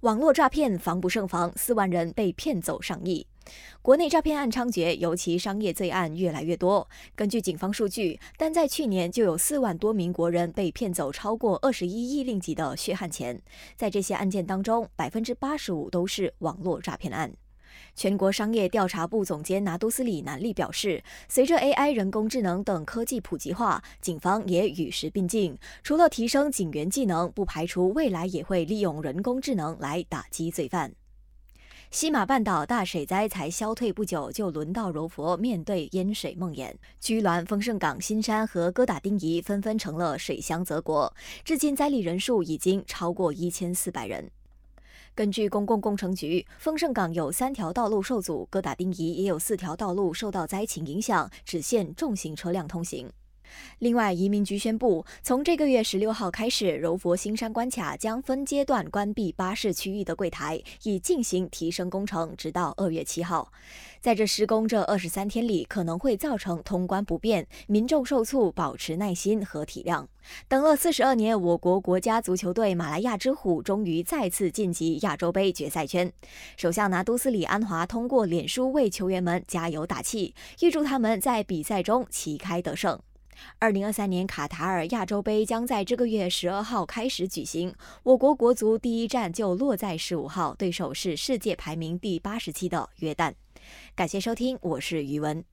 网络诈骗防不胜防，四万人被骗走上亿。国内诈骗案猖獗，尤其商业罪案越来越多。根据警方数据，单在去年就有四万多名国人被骗走超过二十一亿令吉的血汗钱。在这些案件当中，百分之八十五都是网络诈骗案。全国商业调查部总监拿督斯里南利表示，随着 AI、人工智能等科技普及化，警方也与时并进。除了提升警员技能，不排除未来也会利用人工智能来打击罪犯。西马半岛大水灾才消退不久，就轮到柔佛面对淹水梦魇。居銮、丰盛港、新山和哥打丁仪纷纷成了水乡泽国，至今灾例人数已经超过一千四百人。根据公共工程局，丰盛港有三条道路受阻，各打丁仪也有四条道路受到灾情影响，只限重型车辆通行。另外，移民局宣布，从这个月十六号开始，柔佛新山关卡将分阶段关闭巴士区域的柜台，以进行提升工程，直到二月七号。在这施工这二十三天里，可能会造成通关不便，民众受促保持耐心和体谅。等了四十二年，我国国家足球队马来亚之虎终于再次晋级亚洲杯决赛圈。首相拿督斯里安华通过脸书为球员们加油打气，预祝他们在比赛中旗开得胜。二零二三年卡塔尔亚洲杯将在这个月十二号开始举行，我国国足第一站就落在十五号，对手是世界排名第八十七的约旦。感谢收听，我是余文。